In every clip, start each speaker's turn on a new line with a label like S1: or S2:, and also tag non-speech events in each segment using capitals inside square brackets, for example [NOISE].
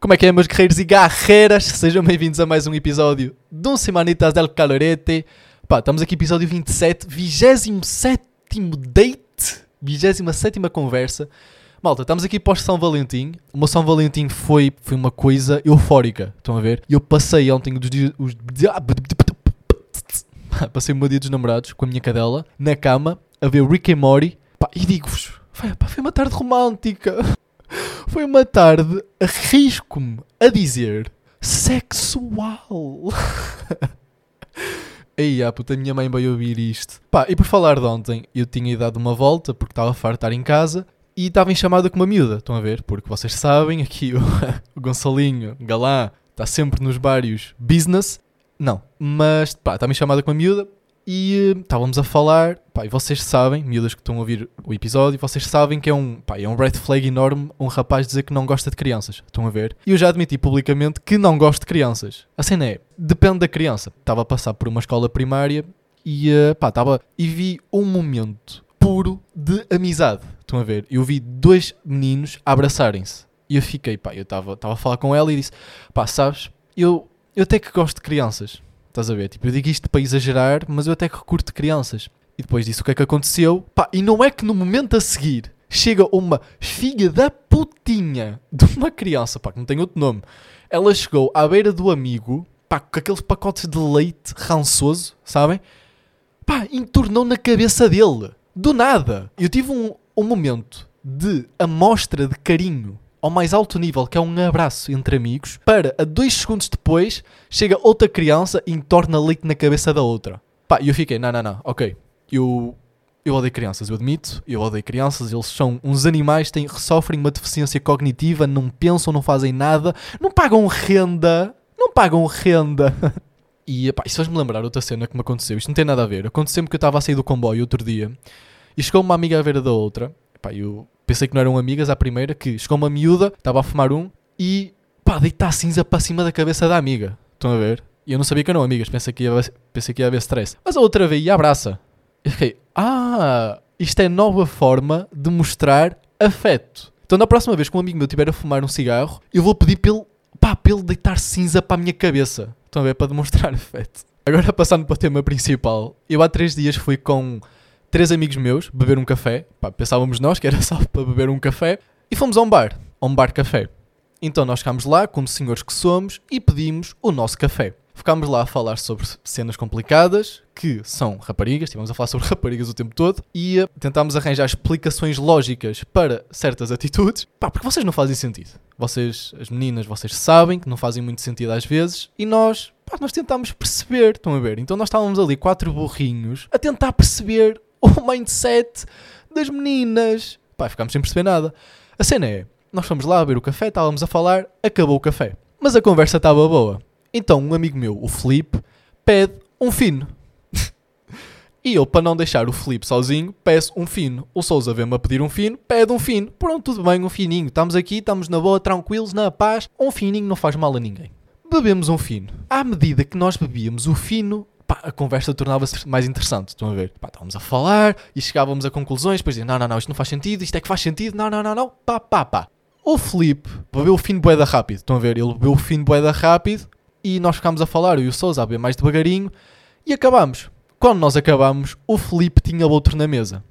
S1: Como é que é, meus guerreiros e guerreiras? Sejam bem-vindos a mais um episódio de um Semanitas del Calorete. Pá, estamos aqui, episódio 27, 27 date, 27 conversa. Malta, estamos aqui pós São Valentim. O meu São Valentim foi, foi uma coisa eufórica, estão a ver? Eu passei ontem os dias. Os... Passei o meu dia dos namorados com a minha cadela na cama a ver Rick and Morty. Pá, e digo-vos, foi uma tarde romântica. Foi uma tarde, arrisco-me a dizer, sexual. [LAUGHS] Ei, a puta, minha mãe veio ouvir isto. Pá, e por falar de ontem, eu tinha dado uma volta porque estava de estar em casa e estava em chamada com uma miúda, estão a ver? Porque vocês sabem, aqui o, [LAUGHS] o Gonçalinho, galã, está sempre nos vários business. Não, mas pá, estava em chamada com uma miúda e uh, estávamos a falar, pá, e vocês sabem, miúdas que estão a ouvir o episódio, vocês sabem que é um, pá, é um red flag enorme um rapaz dizer que não gosta de crianças. Estão a ver? E eu já admiti publicamente que não gosto de crianças. A cena é, depende da criança. Estava a passar por uma escola primária e, uh, pá, estava e vi um momento puro de amizade. Estão a ver? Eu vi dois meninos abraçarem-se. E eu fiquei, pá, eu estava a falar com ela e disse, pá, sabes, eu, eu até que gosto de crianças. Estás a ver? Tipo, eu digo isto para exagerar, mas eu até que curto crianças. E depois disso, o que é que aconteceu? Pá, e não é que no momento a seguir chega uma filha da putinha de uma criança, pá, que não tem outro nome. Ela chegou à beira do amigo, pá, com aqueles pacotes de leite rançoso, sabem? Pá, entornou na cabeça dele. Do nada. Eu tive um, um momento de amostra de carinho ao mais alto nível, que é um abraço entre amigos, para a dois segundos depois chega outra criança e entorna leite na cabeça da outra. Pá, e eu fiquei, não, não, não, ok, eu, eu odeio crianças, eu admito, eu odeio crianças, eles são uns animais, têm, sofrem uma deficiência cognitiva, não pensam, não fazem nada, não pagam renda, não pagam renda. [LAUGHS] E pá, isso faz-me lembrar outra cena que me aconteceu, isto não tem nada a ver, aconteceu-me que eu estava a sair do comboio outro dia e chegou uma amiga à beira da outra, pá, eu pensei que não eram amigas à primeira, que chegou uma miúda, estava a fumar um e pá, deita a cinza para cima da cabeça da amiga. Estão a ver? E eu não sabia que eram amigas, pensei que ia, pensei que ia haver stress. Mas a outra veio e abraça. E fiquei, ah, isto é nova forma de mostrar afeto. Então na próxima vez que um amigo meu estiver a fumar um cigarro, eu vou pedir pelo, pá, pelo deitar cinza para a minha cabeça. Estão a ver? Para demonstrar [LAUGHS] afeto. Agora passando para o tema principal, eu há três dias fui com três amigos meus beber um café. Pá, pensávamos nós que era [LAUGHS] só para beber um café. E fomos a um bar, a um bar café. Então nós ficámos lá, como senhores que somos, e pedimos o nosso café. Ficámos lá a falar sobre cenas complicadas, que são raparigas, estivemos a falar sobre [LAUGHS] raparigas o tempo todo, e uh, tentámos arranjar explicações lógicas para certas atitudes, pá, porque vocês não fazem sentido. Vocês, as meninas, vocês sabem que não fazem muito sentido às vezes, e nós, pá, nós tentámos perceber, estão a ver? Então nós estávamos ali, quatro burrinhos, a tentar perceber [LAUGHS] o mindset das meninas. Pá, ficámos sem perceber nada. A cena é, nós fomos lá beber o café, estávamos a falar, acabou o café. Mas a conversa estava boa. Então um amigo meu, o Felipe, pede um fino. [LAUGHS] e eu, para não deixar o Felipe sozinho, peço um fino. O Souza vem-me a pedir um fino, pede um fino. Pronto, tudo bem, um fininho. Estamos aqui, estamos na boa, tranquilos, na paz. Um fininho não faz mal a ninguém. Bebemos um fino. À medida que nós bebíamos o fino, pá, a conversa tornava-se mais interessante. Estão a ver? Pá, estávamos a falar e chegávamos a conclusões, depois diziam, não, não, não, isto não faz sentido, isto é que faz sentido, não, não, não, não, pá, pá, pá. O Felipe bebeu o fino boeda rápido, estão a ver? Ele bebeu o fino boeda rápido e nós ficámos a falar, eu e o Sousa a beber mais devagarinho e acabámos. Quando nós acabámos, o Felipe tinha outro na mesa.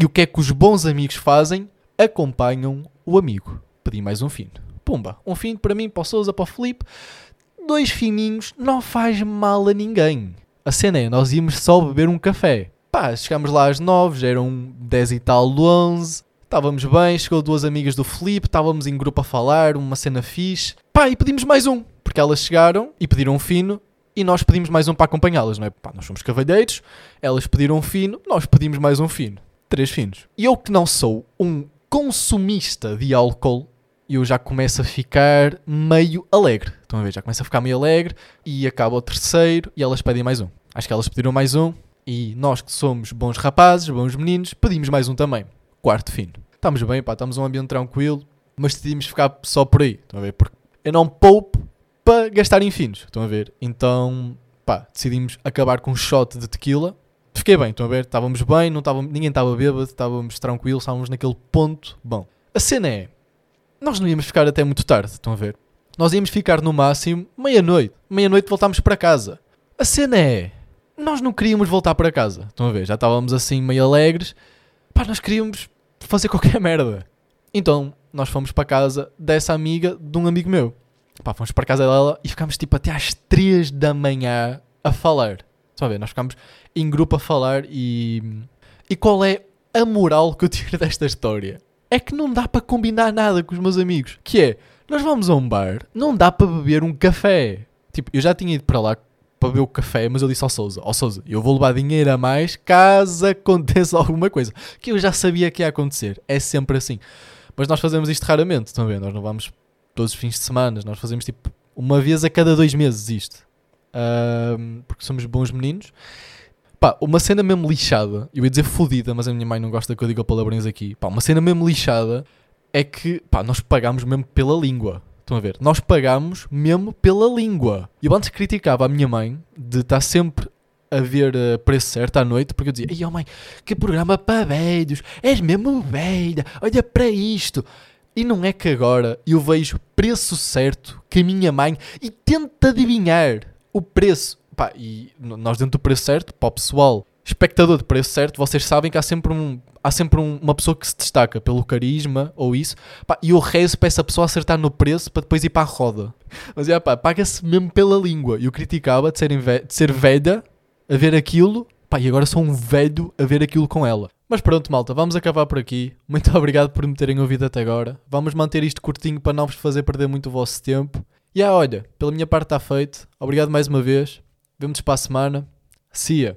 S1: E o que é que os bons amigos fazem? Acompanham o amigo. Pedi mais um fino. Pumba, um fino para mim, para o Sousa, para o Felipe. Dois fininhos não faz mal a ninguém. A cena é, nós íamos só beber um café. Pá, chegámos lá às 9, já eram 10 e tal do 11. Estávamos bem, chegou duas amigas do Felipe, estávamos em grupo a falar, uma cena fixe. Pá, e pedimos mais um, porque elas chegaram e pediram um fino e nós pedimos mais um para acompanhá-las, não é? Pá, nós somos cavalheiros, elas pediram um fino, nós pedimos mais um fino. Três finos. E eu que não sou um consumista de álcool, eu já começo a ficar meio alegre. Estão a ver? Já começo a ficar meio alegre e acaba o terceiro e elas pedem mais um. Acho que elas pediram mais um e nós que somos bons rapazes, bons meninos, pedimos mais um também. Quarto fino. Estamos bem, pá, estamos num ambiente tranquilo, mas decidimos ficar só por aí. Estão a ver? Porque eu não poupo para gastar em finos. Estão a ver? Então, pá, decidimos acabar com um shot de tequila. Fiquei bem, estão a ver? Estávamos bem, não estávamos, ninguém estava bêbado, estávamos tranquilos, estávamos naquele ponto. Bom, a cena é, nós não íamos ficar até muito tarde, estão a ver? nós íamos ficar no máximo meia-noite. Meia-noite voltámos para casa. A cena é, nós não queríamos voltar para casa. Estão a ver? Já estávamos assim meio alegres. Pá, nós queríamos fazer [LAUGHS] qualquer merda. Então, nós fomos para casa dessa amiga de um amigo meu. Pá, fomos para casa dela e ficámos tipo até às 3 da manhã a falar. Estão a ver? Nós ficámos em grupo a falar e. E qual é a moral que eu tiro [LAUGHS] desta história? É que não dá para combinar nada com os meus amigos. Que é, nós vamos a um bar, não dá para beber um café. Tipo, eu já tinha ido para lá para beber o café, mas eu disse ao Souza, ao Souza, eu vou levar dinheiro a mais caso aconteça [LAUGHS] alguma coisa. Que eu já sabia que ia acontecer. É sempre assim. Mas nós fazemos isto raramente, estão a ver? Nós não vamos todos os fins de semana, nós fazemos tipo uma vez a cada dois meses isto. Ahm, porque somos bons meninos. Pá, uma cena mesmo lixada, eu ia dizer fodida, mas a minha mãe não gosta que eu diga palavrões aqui. Pá, uma cena mesmo lixada é que, pá, nós pagamos mesmo pela língua. Estão a ver? Nós pagamos mesmo pela língua. Eu antes criticava a minha mãe de estar sempre a ver uh, preço certo à noite, porque eu dizia, ei, oh mãe, que programa para velhos, és mesmo velha, olha para isto. E não é que agora eu vejo preço certo que a minha mãe e tenta adivinhar o preço. Pá, e nós dentro do preço certo, para o pessoal, espectador de preço certo, vocês sabem que há sempre, um, há sempre um- uma pessoa que se destaca pelo carisma ou isso. Pá, e eu rezo para essa pessoa acertar no preço para depois ir para a roda. [LAUGHS] Mas é pá, paga-se mesmo pela língua. Eu criticava de ser, de ser velha a ver aquilo. Pá, e agora sou um velho a ver aquilo com ela. Mas pronto, malta, vamos acabar por aqui. Muito [LAUGHS] obrigado por me terem ouvido até agora. Vamos manter isto curtinho para não vos fazer perder muito o vosso tempo. E ah, olha, pela minha parte está feito. Obrigado mais uma vemos para a semana. See ya.